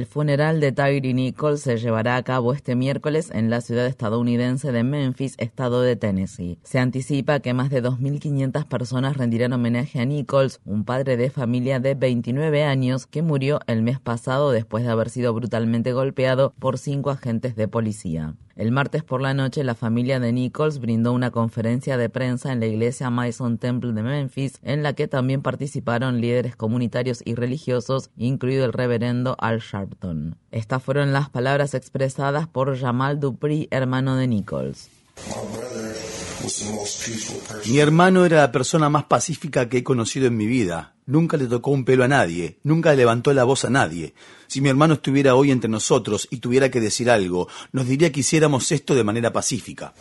El funeral de Tyree Nichols se llevará a cabo este miércoles en la ciudad estadounidense de Memphis, estado de Tennessee. Se anticipa que más de 2.500 personas rendirán homenaje a Nichols, un padre de familia de 29 años que murió el mes pasado después de haber sido brutalmente golpeado por cinco agentes de policía. El martes por la noche, la familia de Nichols brindó una conferencia de prensa en la iglesia Mason Temple de Memphis, en la que también participaron líderes comunitarios y religiosos, incluido el reverendo Al Sharpton. Estas fueron las palabras expresadas por Jamal Dupree, hermano de Nichols. Mi hermano era la persona más pacífica que he conocido en mi vida. Nunca le tocó un pelo a nadie, nunca levantó la voz a nadie. Si mi hermano estuviera hoy entre nosotros y tuviera que decir algo, nos diría que hiciéramos esto de manera pacífica.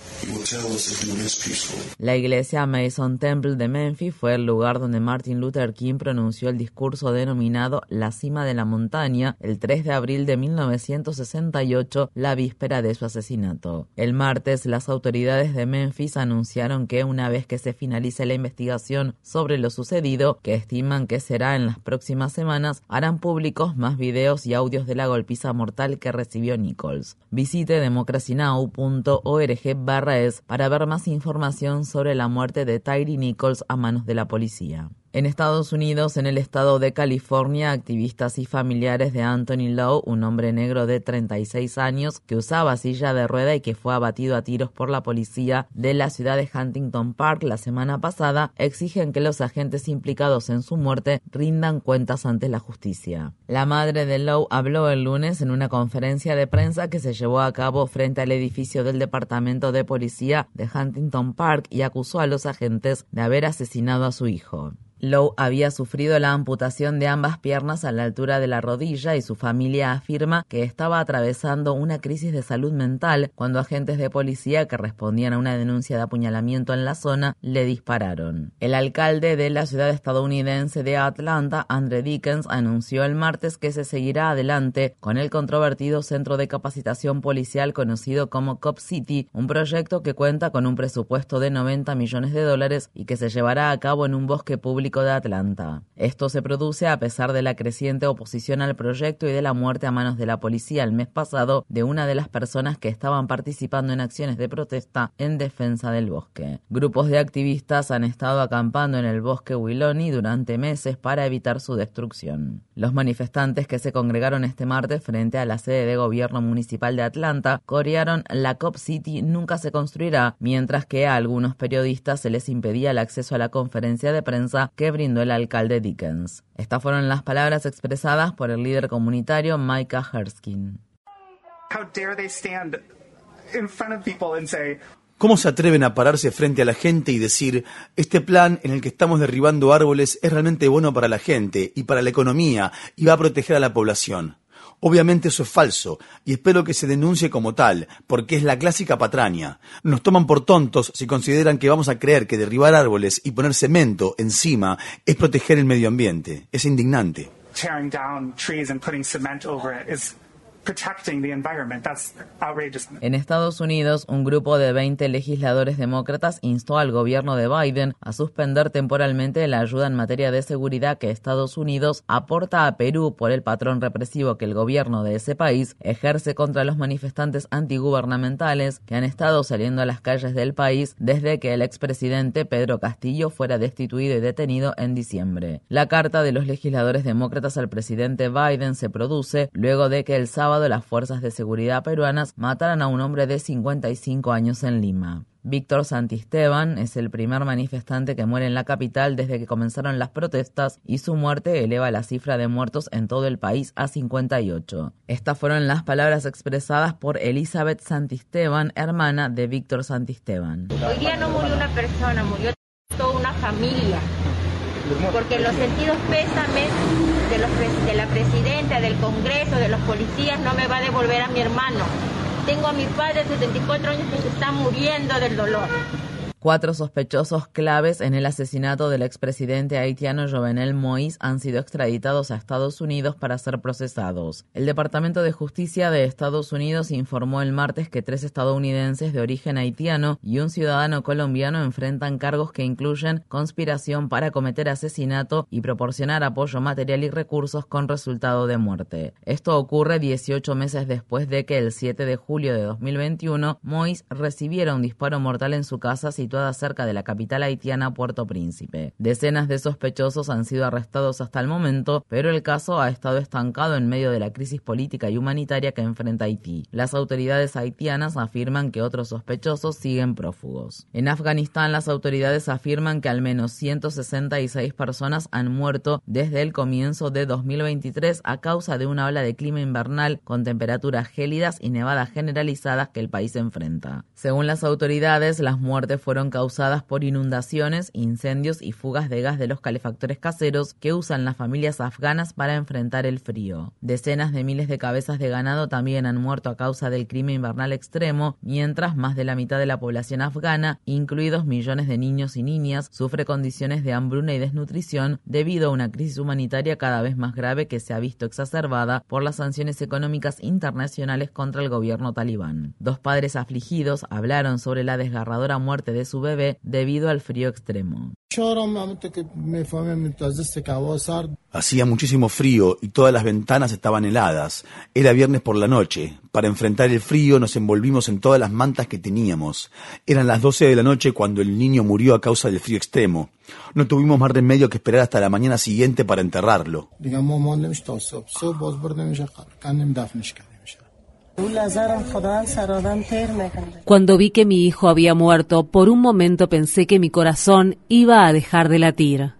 La iglesia Mason Temple de Memphis fue el lugar donde Martin Luther King pronunció el discurso denominado La cima de la montaña el 3 de abril de 1968, la víspera de su asesinato. El martes, las autoridades de Memphis anunciaron que una vez que se finalice la investigación sobre lo sucedido, que estiman que será en las próximas semanas, harán públicos más videos y audios de la golpiza mortal que recibió Nichols. Visite democracynow.org barra es para ver más información sobre la muerte de Tyree Nichols a manos de la policía. En Estados Unidos, en el estado de California, activistas y familiares de Anthony Lowe, un hombre negro de 36 años que usaba silla de rueda y que fue abatido a tiros por la policía de la ciudad de Huntington Park la semana pasada, exigen que los agentes implicados en su muerte rindan cuentas ante la justicia. La madre de Lowe habló el lunes en una conferencia de prensa que se llevó a cabo frente al edificio del Departamento de Policía de Huntington Park y acusó a los agentes de haber asesinado a su hijo. Lowe había sufrido la amputación de ambas piernas a la altura de la rodilla y su familia afirma que estaba atravesando una crisis de salud mental cuando agentes de policía que respondían a una denuncia de apuñalamiento en la zona le dispararon. El alcalde de la ciudad estadounidense de Atlanta, Andre Dickens, anunció el martes que se seguirá adelante con el controvertido centro de capacitación policial conocido como Cop City, un proyecto que cuenta con un presupuesto de 90 millones de dólares y que se llevará a cabo en un bosque público de Atlanta. Esto se produce a pesar de la creciente oposición al proyecto y de la muerte a manos de la policía el mes pasado de una de las personas que estaban participando en acciones de protesta en defensa del bosque. Grupos de activistas han estado acampando en el bosque Wiloni durante meses para evitar su destrucción. Los manifestantes que se congregaron este martes frente a la sede de gobierno municipal de Atlanta corearon la Cop City nunca se construirá, mientras que a algunos periodistas se les impedía el acceso a la conferencia de prensa que brindó el alcalde Dickens. Estas fueron las palabras expresadas por el líder comunitario Micah Herskin. ¿Cómo se atreven a pararse frente a la gente y decir, este plan en el que estamos derribando árboles es realmente bueno para la gente y para la economía y va a proteger a la población? Obviamente eso es falso, y espero que se denuncie como tal, porque es la clásica patraña. Nos toman por tontos si consideran que vamos a creer que derribar árboles y poner cemento encima es proteger el medio ambiente. Es indignante. En Estados Unidos, un grupo de 20 legisladores demócratas instó al gobierno de Biden a suspender temporalmente la ayuda en materia de seguridad que Estados Unidos aporta a Perú por el patrón represivo que el gobierno de ese país ejerce contra los manifestantes antigubernamentales que han estado saliendo a las calles del país desde que el expresidente Pedro Castillo fuera destituido y detenido en diciembre. La carta de los legisladores demócratas al presidente Biden se produce luego de que el sábado las fuerzas de seguridad peruanas mataron a un hombre de 55 años en Lima. Víctor Santisteban es el primer manifestante que muere en la capital desde que comenzaron las protestas y su muerte eleva la cifra de muertos en todo el país a 58. Estas fueron las palabras expresadas por Elizabeth Santisteban, hermana de Víctor Santisteban. Hoy día no murió una persona, murió toda una familia porque los sentidos pésames de, los, de la presidenta, del Congreso, de los policías no me va a devolver a mi hermano. Tengo a mi padre de 74 años que se está muriendo del dolor. Cuatro sospechosos claves en el asesinato del expresidente haitiano Jovenel Moïse han sido extraditados a Estados Unidos para ser procesados. El Departamento de Justicia de Estados Unidos informó el martes que tres estadounidenses de origen haitiano y un ciudadano colombiano enfrentan cargos que incluyen conspiración para cometer asesinato y proporcionar apoyo material y recursos con resultado de muerte. Esto ocurre 18 meses después de que el 7 de julio de 2021 Moïse recibiera un disparo mortal en su casa cerca de la capital haitiana Puerto Príncipe. Decenas de sospechosos han sido arrestados hasta el momento, pero el caso ha estado estancado en medio de la crisis política y humanitaria que enfrenta Haití. Las autoridades haitianas afirman que otros sospechosos siguen prófugos. En Afganistán, las autoridades afirman que al menos 166 personas han muerto desde el comienzo de 2023 a causa de una ola de clima invernal con temperaturas gélidas y nevadas generalizadas que el país enfrenta. Según las autoridades, las muertes fueron causadas por inundaciones, incendios y fugas de gas de los calefactores caseros que usan las familias afganas para enfrentar el frío. Decenas de miles de cabezas de ganado también han muerto a causa del clima invernal extremo, mientras más de la mitad de la población afgana, incluidos millones de niños y niñas, sufre condiciones de hambruna y desnutrición debido a una crisis humanitaria cada vez más grave que se ha visto exacerbada por las sanciones económicas internacionales contra el gobierno talibán. Dos padres afligidos hablaron sobre la desgarradora muerte de su bebé debido al frío extremo. Hacía muchísimo frío y todas las ventanas estaban heladas. Era viernes por la noche. Para enfrentar el frío nos envolvimos en todas las mantas que teníamos. Eran las 12 de la noche cuando el niño murió a causa del frío extremo. No tuvimos más remedio que esperar hasta la mañana siguiente para enterrarlo. Cuando vi que mi hijo había muerto, por un momento pensé que mi corazón iba a dejar de latir.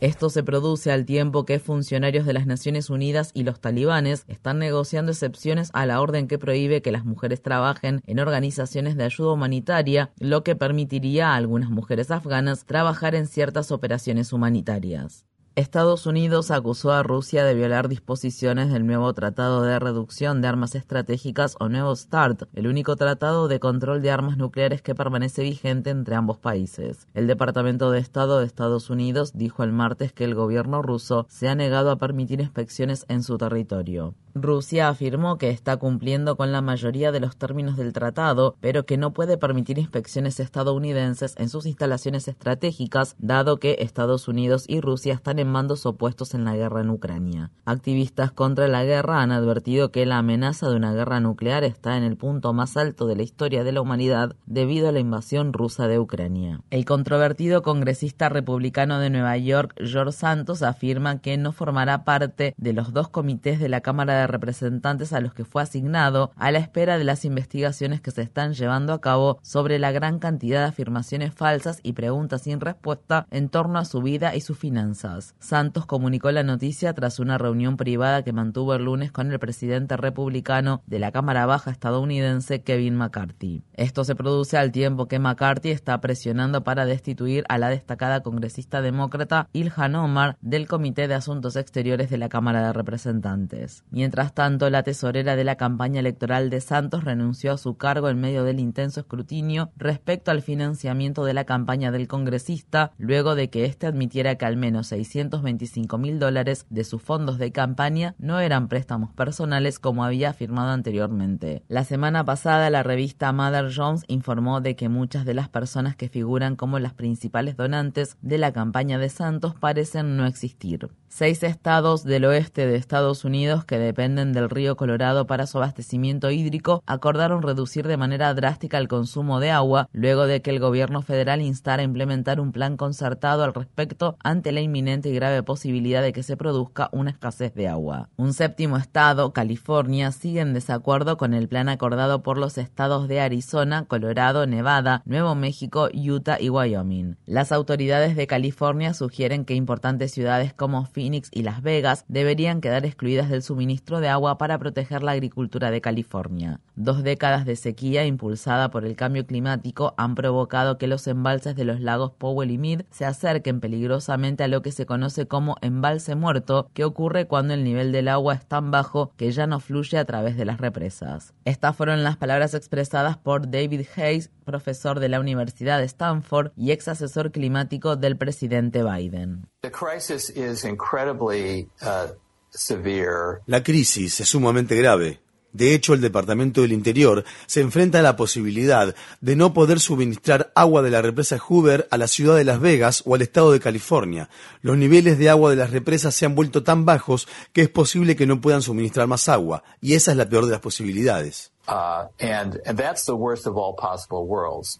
Esto se produce al tiempo que funcionarios de las Naciones Unidas y los talibanes están negociando excepciones a la orden que prohíbe que las mujeres trabajen en organizaciones de ayuda humanitaria, lo que permitiría a algunas mujeres afganas trabajar en ciertas operaciones humanitarias. Estados Unidos acusó a Rusia de violar disposiciones del nuevo Tratado de Reducción de Armas Estratégicas o Nuevo START, el único tratado de control de armas nucleares que permanece vigente entre ambos países. El Departamento de Estado de Estados Unidos dijo el martes que el gobierno ruso se ha negado a permitir inspecciones en su territorio. Rusia afirmó que está cumpliendo con la mayoría de los términos del tratado, pero que no puede permitir inspecciones estadounidenses en sus instalaciones estratégicas, dado que Estados Unidos y Rusia están en mandos opuestos en la guerra en Ucrania. Activistas contra la guerra han advertido que la amenaza de una guerra nuclear está en el punto más alto de la historia de la humanidad debido a la invasión rusa de Ucrania. El controvertido congresista republicano de Nueva York, George Santos, afirma que no formará parte de los dos comités de la Cámara de representantes a los que fue asignado a la espera de las investigaciones que se están llevando a cabo sobre la gran cantidad de afirmaciones falsas y preguntas sin respuesta en torno a su vida y sus finanzas. Santos comunicó la noticia tras una reunión privada que mantuvo el lunes con el presidente republicano de la Cámara Baja estadounidense Kevin McCarthy. Esto se produce al tiempo que McCarthy está presionando para destituir a la destacada congresista demócrata Ilhan Omar del Comité de Asuntos Exteriores de la Cámara de Representantes. Mientras tanto, la tesorera de la campaña electoral de Santos renunció a su cargo en medio del intenso escrutinio respecto al financiamiento de la campaña del congresista, luego de que éste admitiera que al menos 625 mil dólares de sus fondos de campaña no eran préstamos personales como había afirmado anteriormente. La semana pasada, la revista Mother Jones informó de que muchas de las personas que figuran como las principales donantes de la campaña de Santos parecen no existir. Seis estados del oeste de Estados Unidos que dependen del río Colorado para su abastecimiento hídrico acordaron reducir de manera drástica el consumo de agua luego de que el gobierno federal instara a implementar un plan concertado al respecto ante la inminente grave posibilidad de que se produzca una escasez de agua. Un séptimo estado, California, sigue en desacuerdo con el plan acordado por los estados de Arizona, Colorado, Nevada, Nuevo México, Utah y Wyoming. Las autoridades de California sugieren que importantes ciudades como Phoenix y Las Vegas deberían quedar excluidas del suministro de agua para proteger la agricultura de California. Dos décadas de sequía impulsada por el cambio climático han provocado que los embalses de los lagos Powell y Mead se acerquen peligrosamente a lo que se conoce como embalse muerto, que ocurre cuando el nivel del agua es tan bajo que ya no fluye a través de las represas. Estas fueron las palabras expresadas por David Hayes, profesor de la Universidad de Stanford y ex asesor climático del presidente Biden. Uh, la crisis es sumamente grave. De hecho, el Departamento del Interior se enfrenta a la posibilidad de no poder suministrar agua de la represa Hoover a la ciudad de Las Vegas o al estado de California. Los niveles de agua de las represas se han vuelto tan bajos que es posible que no puedan suministrar más agua, y esa es la peor de las posibilidades.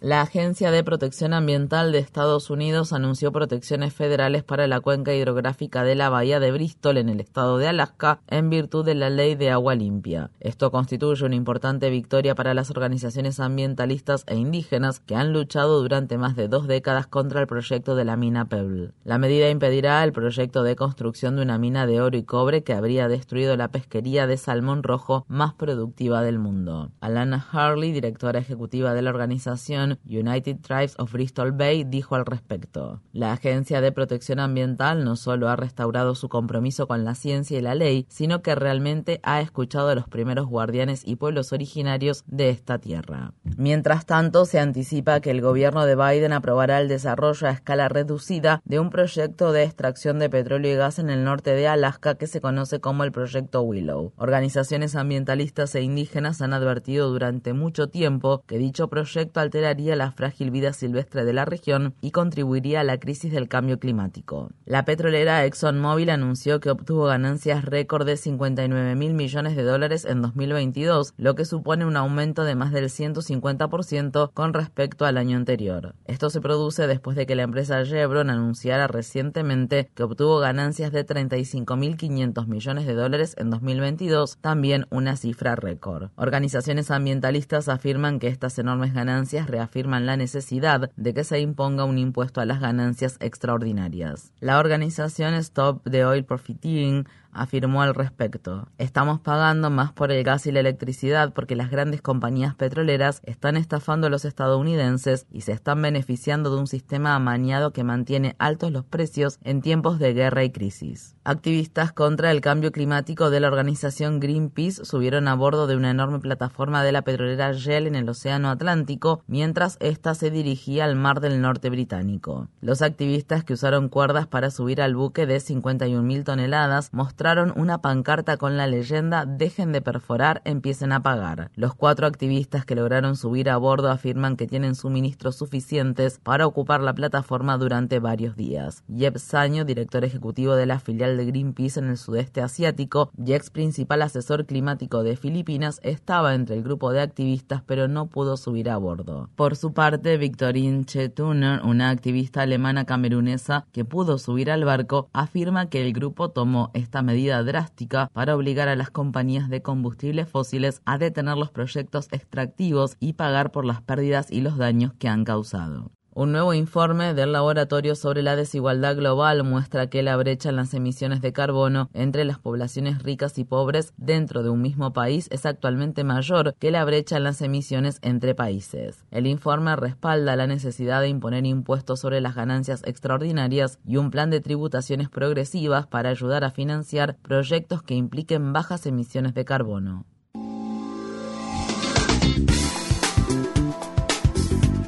La Agencia de Protección Ambiental de Estados Unidos anunció protecciones federales para la cuenca hidrográfica de la bahía de Bristol en el estado de Alaska en virtud de la ley de agua limpia. Esto constituye una importante victoria para las organizaciones ambientalistas e indígenas que han luchado durante más de dos décadas contra el proyecto de la mina Pebble. La medida impedirá el proyecto de construcción de una mina de oro y cobre que habría destruido la pesquería de salmón rojo más productiva del mundo. Alana Harley, directora ejecutiva de la organización United Tribes of Bristol Bay, dijo al respecto. La Agencia de Protección Ambiental no solo ha restaurado su compromiso con la ciencia y la ley, sino que realmente ha escuchado a los primeros guardianes y pueblos originarios de esta tierra. Mientras tanto, se anticipa que el gobierno de Biden aprobará el desarrollo a escala reducida de un proyecto de extracción de petróleo y gas en el norte de Alaska que se conoce como el Proyecto Willow. Organizaciones ambientalistas e indígenas han advertido durante mucho tiempo que dicho proyecto alteraría la frágil vida silvestre de la región y contribuiría a la crisis del cambio climático. La petrolera ExxonMobil anunció que obtuvo ganancias récord de 59 mil millones de dólares en 2022, lo que supone un aumento de más del 150% con respecto al año anterior. Esto se produce después de que la empresa Chevron anunciara recientemente que obtuvo ganancias de 35.500 millones de dólares en 2022, también una cifra récord. Organizaciones ambientalistas afirman que estas enormes ganancias reafirman la necesidad de que se imponga un impuesto a las ganancias extraordinarias. La organización Stop the Oil Profiteering afirmó al respecto. Estamos pagando más por el gas y la electricidad porque las grandes compañías petroleras están estafando a los estadounidenses y se están beneficiando de un sistema amañado que mantiene altos los precios en tiempos de guerra y crisis. Activistas contra el cambio climático de la organización Greenpeace subieron a bordo de una enorme plataforma de la petrolera Shell en el Océano Atlántico mientras ésta se dirigía al Mar del Norte británico. Los activistas que usaron cuerdas para subir al buque de 51.000 toneladas mostraron mostraron una pancarta con la leyenda Dejen de perforar, empiecen a pagar. Los cuatro activistas que lograron subir a bordo afirman que tienen suministros suficientes para ocupar la plataforma durante varios días. Jeb Saño, director ejecutivo de la filial de Greenpeace en el sudeste asiático y ex principal asesor climático de Filipinas, estaba entre el grupo de activistas pero no pudo subir a bordo. Por su parte, Victorine Chetuner, una activista alemana camerunesa que pudo subir al barco, afirma que el grupo tomó esta medida medida drástica para obligar a las compañías de combustibles fósiles a detener los proyectos extractivos y pagar por las pérdidas y los daños que han causado. Un nuevo informe del Laboratorio sobre la Desigualdad Global muestra que la brecha en las emisiones de carbono entre las poblaciones ricas y pobres dentro de un mismo país es actualmente mayor que la brecha en las emisiones entre países. El informe respalda la necesidad de imponer impuestos sobre las ganancias extraordinarias y un plan de tributaciones progresivas para ayudar a financiar proyectos que impliquen bajas emisiones de carbono.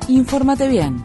Infórmate bien.